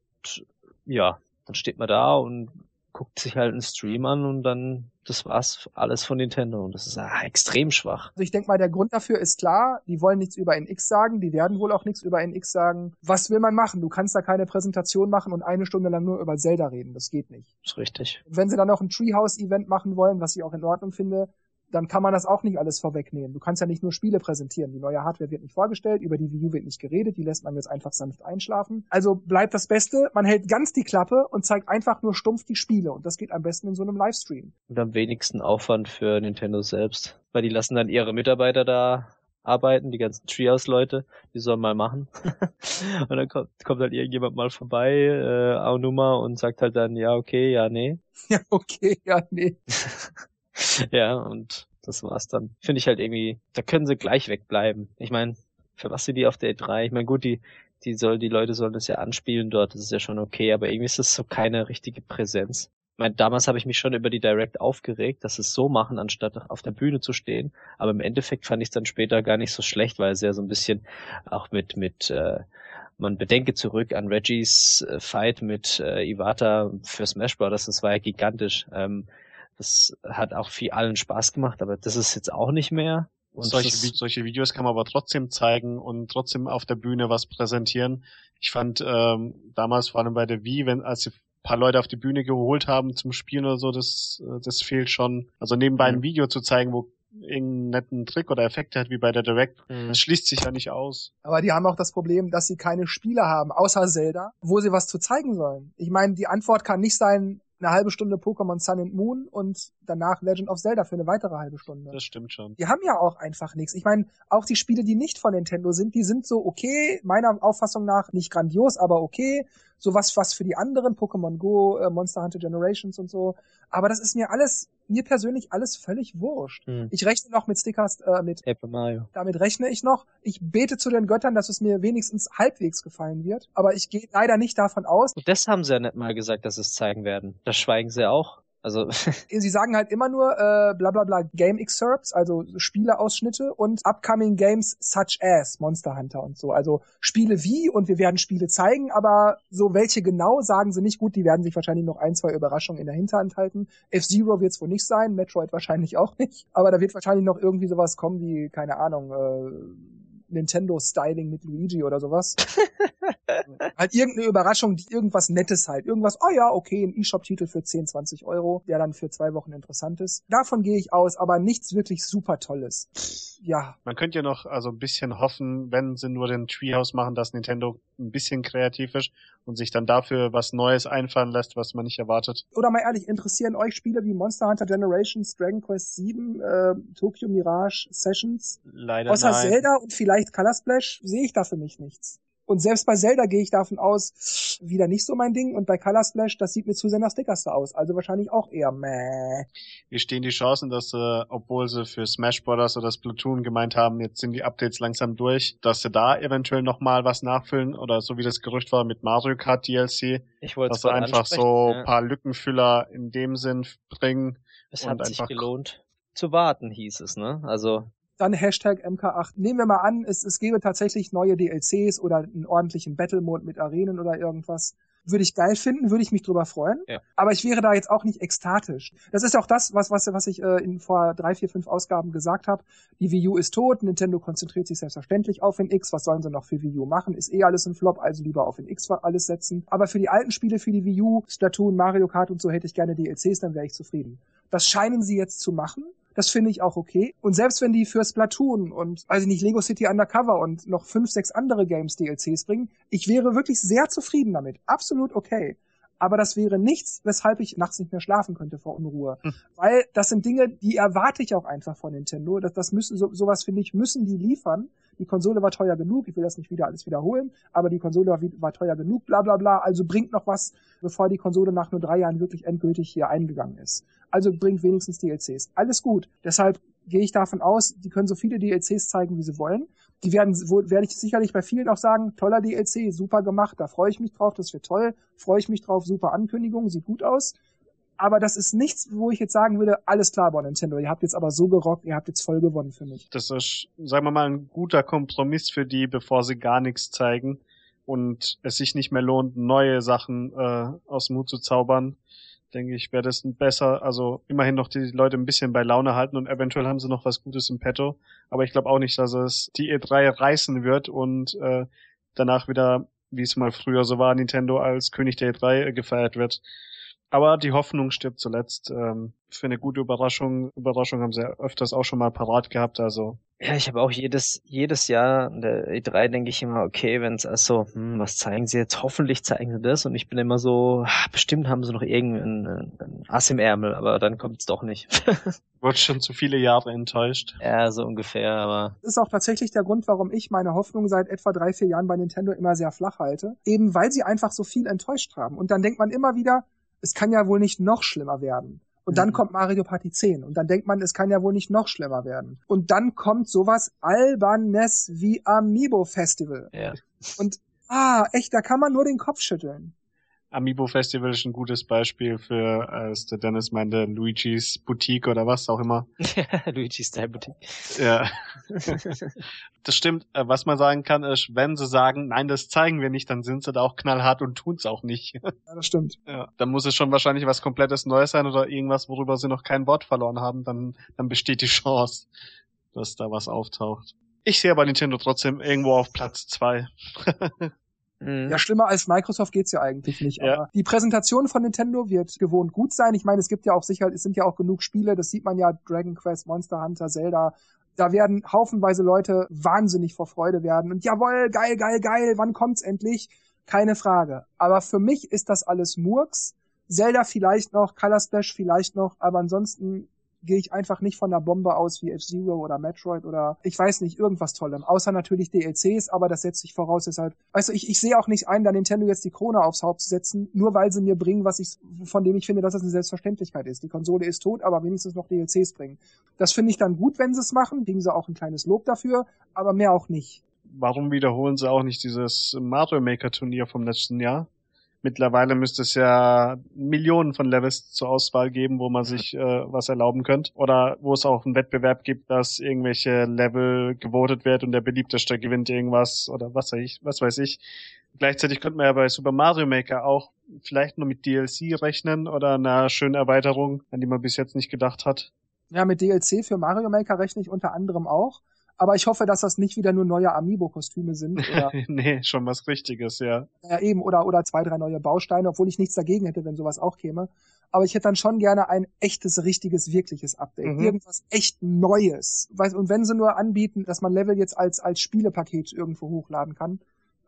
ja, dann steht man da und guckt sich halt einen Stream an und dann das war's alles von Nintendo und das ist ah, extrem schwach.
Also ich denke mal, der Grund dafür ist klar, die wollen nichts über NX sagen, die werden wohl auch nichts über NX sagen. Was will man machen? Du kannst da keine Präsentation machen und eine Stunde lang nur über Zelda reden, das geht nicht.
Das ist richtig.
Wenn sie dann noch ein Treehouse-Event machen wollen, was ich auch in Ordnung finde, dann kann man das auch nicht alles vorwegnehmen. Du kannst ja nicht nur Spiele präsentieren. Die neue Hardware wird nicht vorgestellt, über die Wii U wird nicht geredet, die lässt man jetzt einfach sanft einschlafen. Also bleibt das Beste, man hält ganz die Klappe und zeigt einfach nur stumpf die Spiele und das geht am besten in so einem Livestream.
Und am wenigsten Aufwand für Nintendo selbst, weil die lassen dann ihre Mitarbeiter da arbeiten, die ganzen Treehouse-Leute, die sollen mal machen. (laughs) und dann kommt, kommt halt irgendjemand mal vorbei, äh, Aonuma, und sagt halt dann, ja, okay, ja, nee. (laughs)
Ja, okay, ja, nee. (laughs) (laughs)
ja, und das war's dann. Finde ich halt irgendwie, da können sie gleich wegbleiben. Ich meine, für was sind die auf der E3? Ich meine, gut, die, die soll, die Leute sollen das ja anspielen dort, das ist ja schon okay, aber irgendwie ist das so keine richtige Präsenz. Ich meine, damals habe ich mich schon über die Direct aufgeregt, dass sie es so machen, anstatt auf der Bühne zu stehen. Aber im Endeffekt fand ich es dann später gar nicht so schlecht, weil es ja so ein bisschen auch mit, mit, äh, man bedenke zurück an Reggies äh, Fight mit äh, Iwata für Smash Bros. Das war ja gigantisch. Ähm, das hat auch viel allen Spaß gemacht, aber das ist jetzt auch nicht mehr.
Und solche, solche Videos kann man aber trotzdem zeigen und trotzdem auf der Bühne was präsentieren. Ich fand ähm, damals vor allem bei der Wii, wenn als sie paar Leute auf die Bühne geholt haben zum Spielen oder so, das, äh, das fehlt schon. Also nebenbei mhm. ein Video zu zeigen, wo irgendeinen netten Trick oder Effekt hat wie bei der Direct, mhm. das schließt sich ja nicht aus.
Aber die haben auch das Problem, dass sie keine Spiele haben, außer Zelda, wo sie was zu zeigen sollen. Ich meine, die Antwort kann nicht sein, eine halbe Stunde Pokémon Sun and Moon und danach Legend of Zelda für eine weitere halbe Stunde.
Das stimmt schon.
Die haben ja auch einfach nichts. Ich meine, auch die Spiele, die nicht von Nintendo sind, die sind so okay, meiner Auffassung nach nicht grandios, aber okay. So was, was für die anderen, Pokémon Go, äh, Monster Hunter Generations und so. Aber das ist mir alles, mir persönlich alles völlig wurscht. Hm. Ich rechne noch mit Stickers, äh, mit
Paper Mario.
Damit rechne ich noch. Ich bete zu den Göttern, dass es mir wenigstens halbwegs gefallen wird. Aber ich gehe leider nicht davon aus.
Und das haben sie ja nicht mal gesagt, dass sie es zeigen werden. Das schweigen sie auch. Also (laughs)
sie sagen halt immer nur äh, bla bla bla Game Excerpts, also Spieleausschnitte und Upcoming Games such as Monster Hunter und so. Also Spiele wie und wir werden Spiele zeigen, aber so welche genau sagen sie nicht gut. Die werden sich wahrscheinlich noch ein, zwei Überraschungen in der Hinterhand halten. F-Zero wird es wohl nicht sein, Metroid wahrscheinlich auch nicht. Aber da wird wahrscheinlich noch irgendwie sowas kommen wie, keine Ahnung, äh, Nintendo-Styling mit Luigi oder sowas. (laughs) halt irgendeine Überraschung, die irgendwas Nettes halt. Irgendwas, oh ja, okay, ein E-Shop-Titel für 10, 20 Euro, der dann für zwei Wochen interessant ist. Davon gehe ich aus, aber nichts wirklich super Tolles. Ja.
Man könnte ja noch also ein bisschen hoffen, wenn sie nur den Treehouse machen, dass Nintendo ein bisschen kreativ ist und sich dann dafür was Neues einfallen lässt, was man nicht erwartet.
Oder mal ehrlich, interessieren euch Spiele wie Monster Hunter Generations, Dragon Quest 7, äh, Tokyo Mirage Sessions?
Leider
Außer
nein.
Zelda und vielleicht Color Splash sehe ich da für mich nichts. Und selbst bei Zelda gehe ich davon aus, wieder nicht so mein Ding. Und bei Color Splash, das sieht mir zu sehr nach Stickerster aus. Also wahrscheinlich auch eher meh.
Wie stehen die Chancen, dass sie, obwohl sie für Smash Bros. oder Splatoon gemeint haben, jetzt sind die Updates langsam durch, dass sie da eventuell nochmal was nachfüllen? Oder so wie das Gerücht war mit Mario Kart DLC,
ich
dass sie einfach so ja. paar Lückenfüller in dem Sinn bringen.
Es hat sich gelohnt zu warten, hieß es, ne? Also
dann Hashtag MK8. Nehmen wir mal an, es, es gäbe tatsächlich neue DLCs oder einen ordentlichen Battle-Mode mit Arenen oder irgendwas. Würde ich geil finden, würde ich mich drüber freuen. Ja. Aber ich wäre da jetzt auch nicht ekstatisch. Das ist auch das, was, was, was ich äh, in vor drei, vier, fünf Ausgaben gesagt habe. Die Wii U ist tot, Nintendo konzentriert sich selbstverständlich auf den X. Was sollen sie noch für Wii U machen? Ist eh alles ein Flop, also lieber auf den X alles setzen. Aber für die alten Spiele, für die Wii U, Splatoon, Mario Kart und so hätte ich gerne DLCs, dann wäre ich zufrieden. Das scheinen sie jetzt zu machen. Das finde ich auch okay. Und selbst wenn die für Splatoon und, weiß ich nicht, Lego City Undercover und noch fünf, sechs andere Games DLCs bringen, ich wäre wirklich sehr zufrieden damit. Absolut okay. Aber das wäre nichts, weshalb ich nachts nicht mehr schlafen könnte vor Unruhe. Hm. Weil das sind Dinge, die erwarte ich auch einfach von Nintendo. Das, das müssen, so, sowas finde ich, müssen die liefern. Die Konsole war teuer genug, ich will das nicht wieder alles wiederholen, aber die Konsole war, war teuer genug, bla bla bla. Also bringt noch was, bevor die Konsole nach nur drei Jahren wirklich endgültig hier eingegangen ist. Also bringt wenigstens DLCs. Alles gut. Deshalb gehe ich davon aus, die können so viele DLCs zeigen, wie sie wollen. Die werden, wo, werde ich sicherlich bei vielen auch sagen, toller DLC, super gemacht, da freue ich mich drauf, das wird toll, freue ich mich drauf, super Ankündigung, sieht gut aus. Aber das ist nichts, wo ich jetzt sagen würde, alles klar bei Nintendo, ihr habt jetzt aber so gerockt, ihr habt jetzt voll gewonnen für mich.
Das ist, sagen wir mal, ein guter Kompromiss für die, bevor sie gar nichts zeigen und es sich nicht mehr lohnt, neue Sachen äh, aus dem Hut zu zaubern denke ich, wäre das ein besser, also immerhin noch die Leute ein bisschen bei Laune halten und eventuell haben sie noch was Gutes im Petto. Aber ich glaube auch nicht, dass es die E3 reißen wird und äh, danach wieder, wie es mal früher so war, Nintendo als König der E3 gefeiert wird. Aber die Hoffnung stirbt zuletzt. Ähm, für eine gute Überraschung, Überraschung haben sie ja öfters auch schon mal parat gehabt, also.
Ja, ich habe auch jedes, jedes Jahr in der E3 denke ich immer, okay, wenn es also, hm, was zeigen sie jetzt? Hoffentlich zeigen sie das. Und ich bin immer so, ach, bestimmt haben sie noch irgendeinen ein Ass im Ärmel, aber dann kommt es doch nicht. (laughs)
Wird schon zu viele Jahre enttäuscht.
Ja, so ungefähr, aber.
Das ist auch tatsächlich der Grund, warum ich meine Hoffnung seit etwa drei, vier Jahren bei Nintendo immer sehr flach halte. Eben weil sie einfach so viel enttäuscht haben. Und dann denkt man immer wieder, es kann ja wohl nicht noch schlimmer werden. Und dann mhm. kommt Mario Party 10 und dann denkt man, es kann ja wohl nicht noch schlimmer werden. Und dann kommt sowas Albernes wie Amiibo Festival.
Ja.
Und ah, echt, da kann man nur den Kopf schütteln.
Amiibo Festival ist ein gutes Beispiel für, als der Dennis meinte, Luigi's Boutique oder was auch immer. (laughs)
Luigi's Style Boutique.
Ja. (laughs) das stimmt. Äh, was man sagen kann, ist, wenn sie sagen, nein, das zeigen wir nicht, dann sind sie da auch knallhart und tun's auch nicht. (laughs)
Ja, das stimmt.
Ja, dann muss es schon wahrscheinlich was komplettes Neues sein oder irgendwas, worüber sie noch kein Wort verloren haben, dann, dann besteht die Chance, dass da was auftaucht. Ich sehe aber Nintendo trotzdem irgendwo auf Platz zwei.
Mhm. Ja, schlimmer als Microsoft geht's ja eigentlich nicht. Ja. Aber die Präsentation von Nintendo wird gewohnt gut sein. Ich meine, es gibt ja auch sicher, es sind ja auch genug Spiele, das sieht man ja, Dragon Quest, Monster Hunter, Zelda. Da werden haufenweise Leute wahnsinnig vor Freude werden. Und jawoll, geil, geil, geil, wann kommt's endlich? Keine Frage. Aber für mich ist das alles Murks. Zelda vielleicht noch, Color Splash vielleicht noch, aber ansonsten gehe ich einfach nicht von einer Bombe aus wie F-Zero oder Metroid oder ich weiß nicht, irgendwas Tollem. Außer natürlich DLCs, aber das setzt sich voraus, deshalb, du, ich, ich sehe auch nicht ein, da Nintendo jetzt die Krone aufs Haupt zu setzen, nur weil sie mir bringen, was ich, von dem ich finde, dass das eine Selbstverständlichkeit ist. Die Konsole ist tot, aber wenigstens noch DLCs bringen. Das finde ich dann gut, wenn sie es machen, kriegen sie auch ein kleines Lob dafür, aber mehr auch nicht.
Warum wiederholen sie auch nicht dieses Mario Maker Turnier vom letzten Jahr? Mittlerweile müsste es ja Millionen von Levels zur Auswahl geben, wo man sich äh, was erlauben könnte. Oder wo es auch einen Wettbewerb gibt, dass irgendwelche Level gewotet wird und der beliebteste gewinnt irgendwas oder was weiß ich, was weiß ich. Gleichzeitig könnte man ja bei Super Mario Maker auch vielleicht nur mit DLC rechnen oder einer schönen Erweiterung, an die man bis jetzt nicht gedacht hat.
Ja, mit DLC für Mario Maker rechne ich unter anderem auch. Aber ich hoffe, dass das nicht wieder nur neue Amiibo-Kostüme sind. Oder, (laughs)
nee, schon was Richtiges, ja.
Ja, eben, oder, oder zwei, drei neue Bausteine, obwohl ich nichts dagegen hätte, wenn sowas auch käme. Aber ich hätte dann schon gerne ein echtes, richtiges, wirkliches Update. Mhm. Irgendwas echt Neues. Und wenn sie nur anbieten, dass man Level jetzt als, als Spielepaket irgendwo hochladen kann,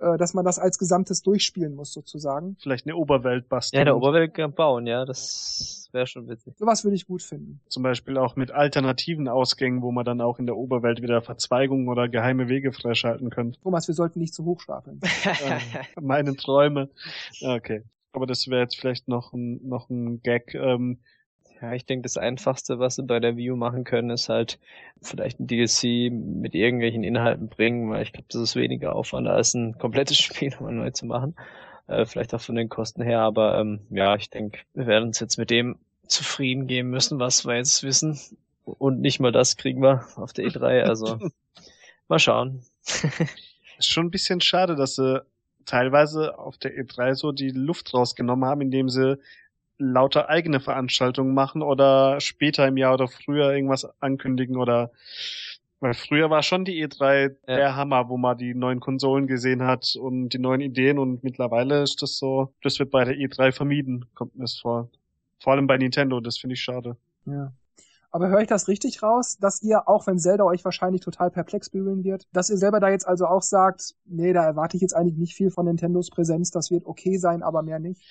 äh, dass man das als Gesamtes durchspielen muss, sozusagen.
Vielleicht eine Oberwelt basteln.
Ja, eine Oberwelt bauen, ja, das wäre schon witzig.
Sowas würde ich gut finden.
Zum Beispiel auch mit alternativen Ausgängen, wo man dann auch in der Oberwelt wieder Verzweigungen oder geheime Wege freischalten könnte.
Thomas, wir sollten nicht zu hoch stapeln. (laughs)
äh, meine Träume. Okay. Aber das wäre jetzt vielleicht noch ein, noch ein Gag. Ähm,
ja, ich denke, das Einfachste, was sie bei der View machen können, ist halt vielleicht ein DLC mit irgendwelchen Inhalten bringen, weil ich glaube, das ist weniger Aufwand, als ein komplettes (laughs) Spiel nochmal neu zu machen. Äh, vielleicht auch von den Kosten her, aber ähm, ja, ich denke, wir werden uns jetzt mit dem zufrieden geben müssen, was wir jetzt wissen. Und nicht mal das kriegen wir auf der E3, also (laughs) mal schauen. (laughs)
ist schon ein bisschen schade, dass sie teilweise auf der E3 so die Luft rausgenommen haben, indem sie lauter eigene Veranstaltungen machen oder später im Jahr oder früher irgendwas ankündigen oder weil früher war schon die E3 ja. der Hammer, wo man die neuen Konsolen gesehen hat und die neuen Ideen und mittlerweile ist das so, das wird bei der E3 vermieden, kommt mir das vor. Vor allem bei Nintendo, das finde ich schade.
Ja. Aber höre ich das richtig raus, dass ihr, auch wenn Zelda euch wahrscheinlich total perplex bügeln wird, dass ihr selber da jetzt also auch sagt, nee, da erwarte ich jetzt eigentlich nicht viel von Nintendos Präsenz, das wird okay sein, aber mehr nicht?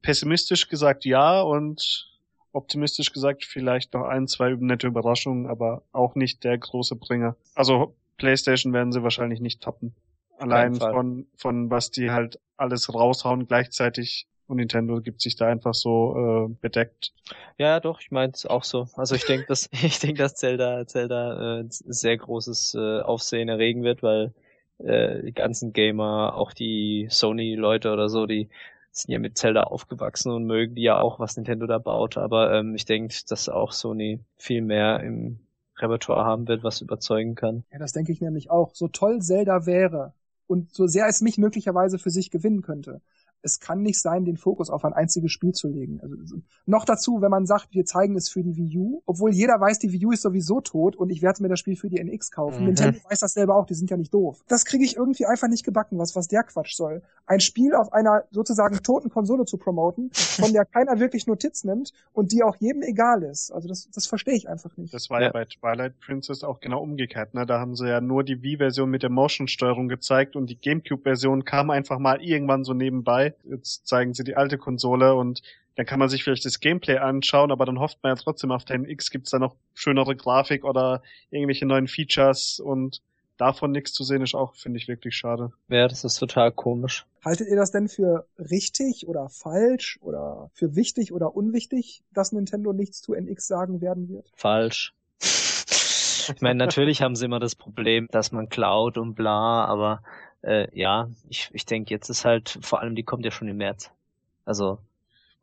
Pessimistisch gesagt ja und optimistisch gesagt vielleicht noch ein, zwei nette Überraschungen, aber auch nicht der große Bringer. Also PlayStation werden sie wahrscheinlich nicht toppen. Allein von, von was die halt alles raushauen gleichzeitig und Nintendo gibt sich da einfach so äh, bedeckt.
Ja, doch, ich meine es auch so. Also ich denke, dass (laughs) ich denke, dass Zelda Zelda äh, sehr großes äh, Aufsehen erregen wird, weil äh, die ganzen Gamer, auch die Sony-Leute oder so, die sind ja mit Zelda aufgewachsen und mögen die ja auch, was Nintendo da baut. Aber ähm, ich denke, dass auch Sony viel mehr im Repertoire haben wird, was überzeugen kann.
Ja, das denke ich nämlich auch. So toll Zelda wäre und so sehr es mich möglicherweise für sich gewinnen könnte es kann nicht sein, den Fokus auf ein einziges Spiel zu legen. Also, noch dazu, wenn man sagt, wir zeigen es für die Wii U, obwohl jeder weiß, die Wii U ist sowieso tot und ich werde mir das Spiel für die NX kaufen. Mhm. Nintendo weiß das selber auch, die sind ja nicht doof. Das kriege ich irgendwie einfach nicht gebacken, was, was der Quatsch soll. Ein Spiel auf einer sozusagen toten Konsole zu promoten, von der keiner wirklich Notiz nimmt und die auch jedem egal ist. Also das, das verstehe ich einfach nicht.
Das war ja bei Twilight Princess auch genau umgekehrt. Ne? Da haben sie ja nur die Wii-Version mit der Motion-Steuerung gezeigt und die GameCube-Version kam einfach mal irgendwann so nebenbei. Jetzt zeigen sie die alte Konsole und dann kann man sich vielleicht das Gameplay anschauen, aber dann hofft man ja trotzdem, auf der NX gibt's da noch schönere Grafik oder irgendwelche neuen Features und davon nichts zu sehen ist auch, finde ich, wirklich schade.
Ja, das ist total komisch.
Haltet ihr das denn für richtig oder falsch oder für wichtig oder unwichtig, dass Nintendo nichts zu NX sagen werden wird?
Falsch. Ich meine, natürlich haben sie immer das Problem, dass man klaut und bla, aber äh, ja, ich, ich denke, jetzt ist halt, vor allem die kommt ja schon im März. Also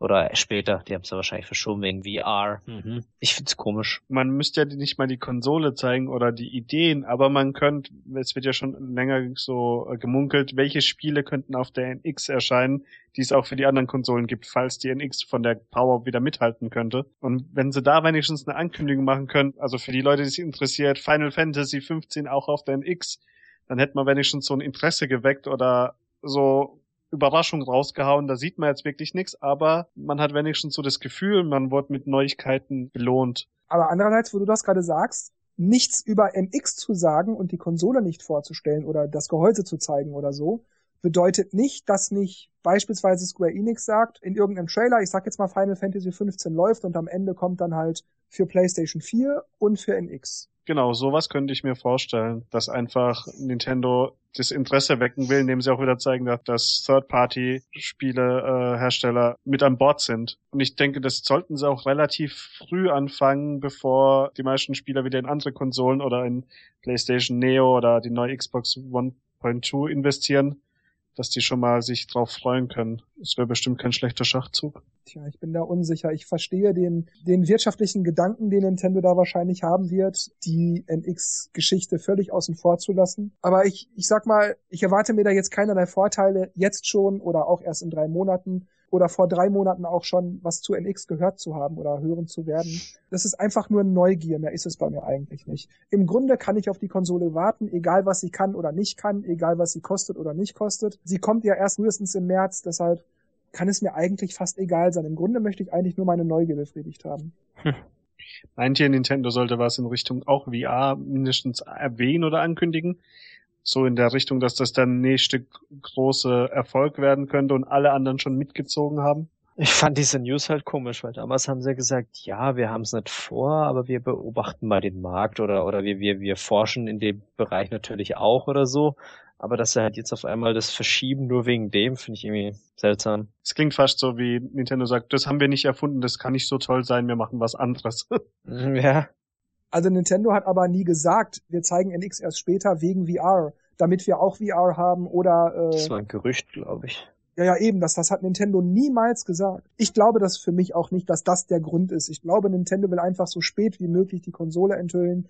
oder später, die haben es ja wahrscheinlich verschoben wegen VR. Mhm. Ich find's komisch.
Man müsste ja nicht mal die Konsole zeigen oder die Ideen, aber man könnte, es wird ja schon länger so äh, gemunkelt, welche Spiele könnten auf der NX erscheinen, die es auch für die anderen Konsolen gibt, falls die NX von der Power wieder mithalten könnte. Und wenn sie da wenigstens eine Ankündigung machen können, also für die Leute, die sich interessiert, Final Fantasy 15 auch auf der NX, dann hätte man wenigstens so ein Interesse geweckt oder so Überraschung rausgehauen. Da sieht man jetzt wirklich nichts, aber man hat wenigstens so das Gefühl, man wird mit Neuigkeiten belohnt.
Aber andererseits, wo du das gerade sagst, nichts über NX zu sagen und die Konsole nicht vorzustellen oder das Gehäuse zu zeigen oder so, bedeutet nicht, dass nicht beispielsweise Square Enix sagt, in irgendeinem Trailer, ich sag jetzt mal Final Fantasy 15 läuft und am Ende kommt dann halt für PlayStation 4 und für NX.
Genau, sowas könnte ich mir vorstellen, dass einfach Nintendo das Interesse wecken will, indem sie auch wieder zeigen, dass Third-Party-Spiele-Hersteller äh, mit an Bord sind. Und ich denke, das sollten sie auch relativ früh anfangen, bevor die meisten Spieler wieder in andere Konsolen oder in PlayStation Neo oder die neue Xbox 1.2 investieren dass die schon mal sich drauf freuen können. Es wäre bestimmt kein schlechter Schachzug.
Tja, ich bin da unsicher. Ich verstehe den, den wirtschaftlichen Gedanken, den Nintendo da wahrscheinlich haben wird, die NX-Geschichte völlig außen vor zu lassen. Aber ich, ich sag mal, ich erwarte mir da jetzt keinerlei Vorteile jetzt schon oder auch erst in drei Monaten oder vor drei Monaten auch schon was zu NX gehört zu haben oder hören zu werden. Das ist einfach nur Neugier, mehr ist es bei mir eigentlich nicht. Im Grunde kann ich auf die Konsole warten, egal was sie kann oder nicht kann, egal was sie kostet oder nicht kostet. Sie kommt ja erst frühestens im März, deshalb kann es mir eigentlich fast egal sein. Im Grunde möchte ich eigentlich nur meine Neugier befriedigt haben. Hm.
Meint ihr, Nintendo sollte was in Richtung auch VR mindestens erwähnen oder ankündigen? So in der Richtung, dass das der nächste große Erfolg werden könnte und alle anderen schon mitgezogen haben?
Ich fand diese News halt komisch, weil damals haben sie gesagt, ja, wir haben es nicht vor, aber wir beobachten mal den Markt oder oder wir wir wir forschen in dem Bereich natürlich auch oder so. Aber dass sie halt jetzt auf einmal das verschieben nur wegen dem, finde ich irgendwie seltsam.
Es klingt fast so wie Nintendo sagt, das haben wir nicht erfunden, das kann nicht so toll sein, wir machen was anderes. (laughs)
ja,
also Nintendo hat aber nie gesagt, wir zeigen NX erst später wegen VR, damit wir auch VR haben oder.
Äh, das war ein Gerücht, glaube ich.
Ja, ja, eben, das, das hat Nintendo niemals gesagt. Ich glaube das für mich auch nicht, dass das der Grund ist. Ich glaube, Nintendo will einfach so spät wie möglich die Konsole enthüllen,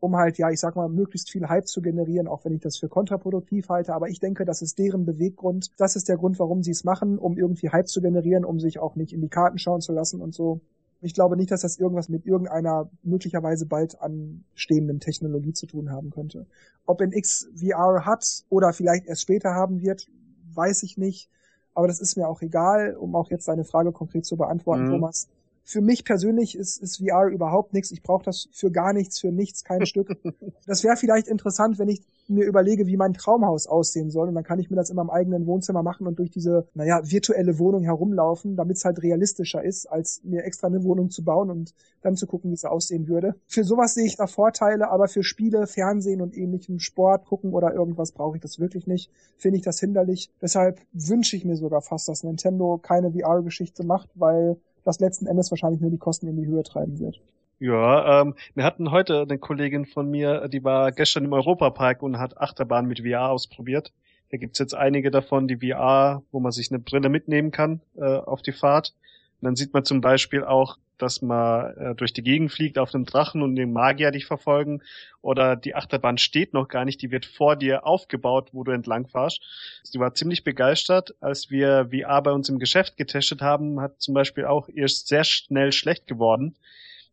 um halt, ja, ich sag mal, möglichst viel Hype zu generieren, auch wenn ich das für kontraproduktiv halte. Aber ich denke, das ist deren Beweggrund. Das ist der Grund, warum sie es machen, um irgendwie Hype zu generieren, um sich auch nicht in die Karten schauen zu lassen und so. Ich glaube nicht, dass das irgendwas mit irgendeiner möglicherweise bald anstehenden Technologie zu tun haben könnte. Ob NX VR hat oder vielleicht erst später haben wird, weiß ich nicht. Aber das ist mir auch egal, um auch jetzt deine Frage konkret zu beantworten, mhm. Thomas für mich persönlich ist, ist VR überhaupt nichts. Ich brauche das für gar nichts, für nichts, kein Stück. (laughs) Das wäre vielleicht interessant, wenn ich mir überlege, wie mein Traumhaus aussehen soll. Und dann kann ich mir das in meinem eigenen Wohnzimmer machen und durch diese, naja, virtuelle Wohnung herumlaufen, damit es halt realistischer ist, als mir extra eine Wohnung zu bauen und dann zu gucken, wie es aussehen würde. Für sowas sehe ich da Vorteile, aber für Spiele, Fernsehen und ähnlichem Sport gucken oder irgendwas brauche ich das wirklich nicht. Finde ich das hinderlich. Deshalb wünsche ich mir sogar fast, dass Nintendo keine VR-Geschichte macht, weil das letzten Endes wahrscheinlich nur die Kosten in die Höhe treiben wird.
Ja, ähm, wir hatten heute eine Kollegin von mir, die war gestern im Europapark und hat Achterbahn mit VR ausprobiert. Da gibt's jetzt einige davon, die VR, wo man sich eine Brille mitnehmen kann äh, auf die Fahrt. Und dann sieht man zum Beispiel auch, dass man äh, durch die Gegend fliegt auf einem Drachen und den Magier dich verfolgen. Oder die Achterbahn steht noch gar nicht, die wird vor dir aufgebaut, wo du entlang fahrst. Sie war ziemlich begeistert, als wir VR bei uns im Geschäft getestet haben, hat zum Beispiel auch erst sehr schnell schlecht geworden.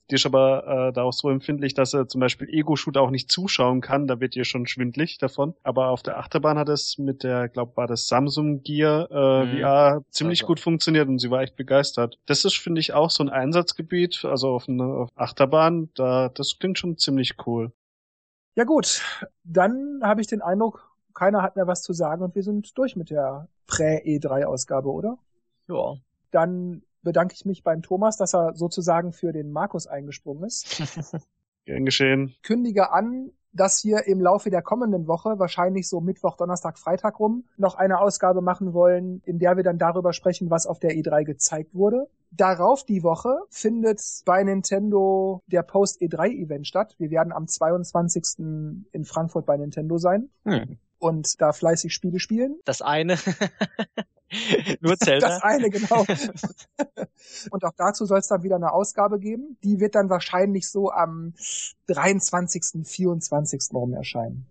Die ist aber äh, da auch so empfindlich, dass er zum Beispiel Ego-Shooter auch nicht zuschauen kann. Da wird ihr schon schwindlig davon. Aber auf der Achterbahn hat es mit der, glaube war das Samsung Gear äh, mhm. VR ziemlich also. gut funktioniert und sie war echt begeistert. Das ist, finde ich, auch so ein Einsatzgebiet, also auf einer Achterbahn. Da, das klingt schon ziemlich cool.
Ja gut, dann habe ich den Eindruck, keiner hat mehr was zu sagen und wir sind durch mit der Prä-E3-Ausgabe, oder?
Ja.
Dann bedanke ich mich beim Thomas, dass er sozusagen für den Markus eingesprungen ist. (laughs)
Gern geschehen.
Kündige an, dass wir im Laufe der kommenden Woche, wahrscheinlich so Mittwoch, Donnerstag, Freitag rum, noch eine Ausgabe machen wollen, in der wir dann darüber sprechen, was auf der E3 gezeigt wurde. Darauf die Woche findet bei Nintendo der Post E3 Event statt. Wir werden am 22. in Frankfurt bei Nintendo sein. Hm. Und da fleißig Spiele spielen.
Das eine. (laughs) Nur Zelda.
Das eine, genau. (laughs) und auch dazu soll es dann wieder eine Ausgabe geben. Die wird dann wahrscheinlich so am 23., 24. rum erscheinen.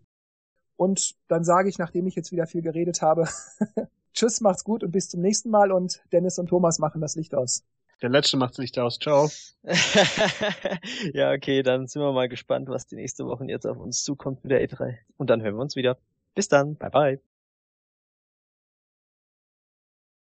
Und dann sage ich, nachdem ich jetzt wieder viel geredet habe, (laughs) tschüss, macht's gut und bis zum nächsten Mal und Dennis und Thomas machen das Licht aus.
Der letzte macht das Licht aus. Ciao.
ja, okay, dann sind wir mal gespannt, was die nächste Woche jetzt auf uns zukommt mit der E3. Und dann hören wir uns wieder. Bis dann. Bye bye.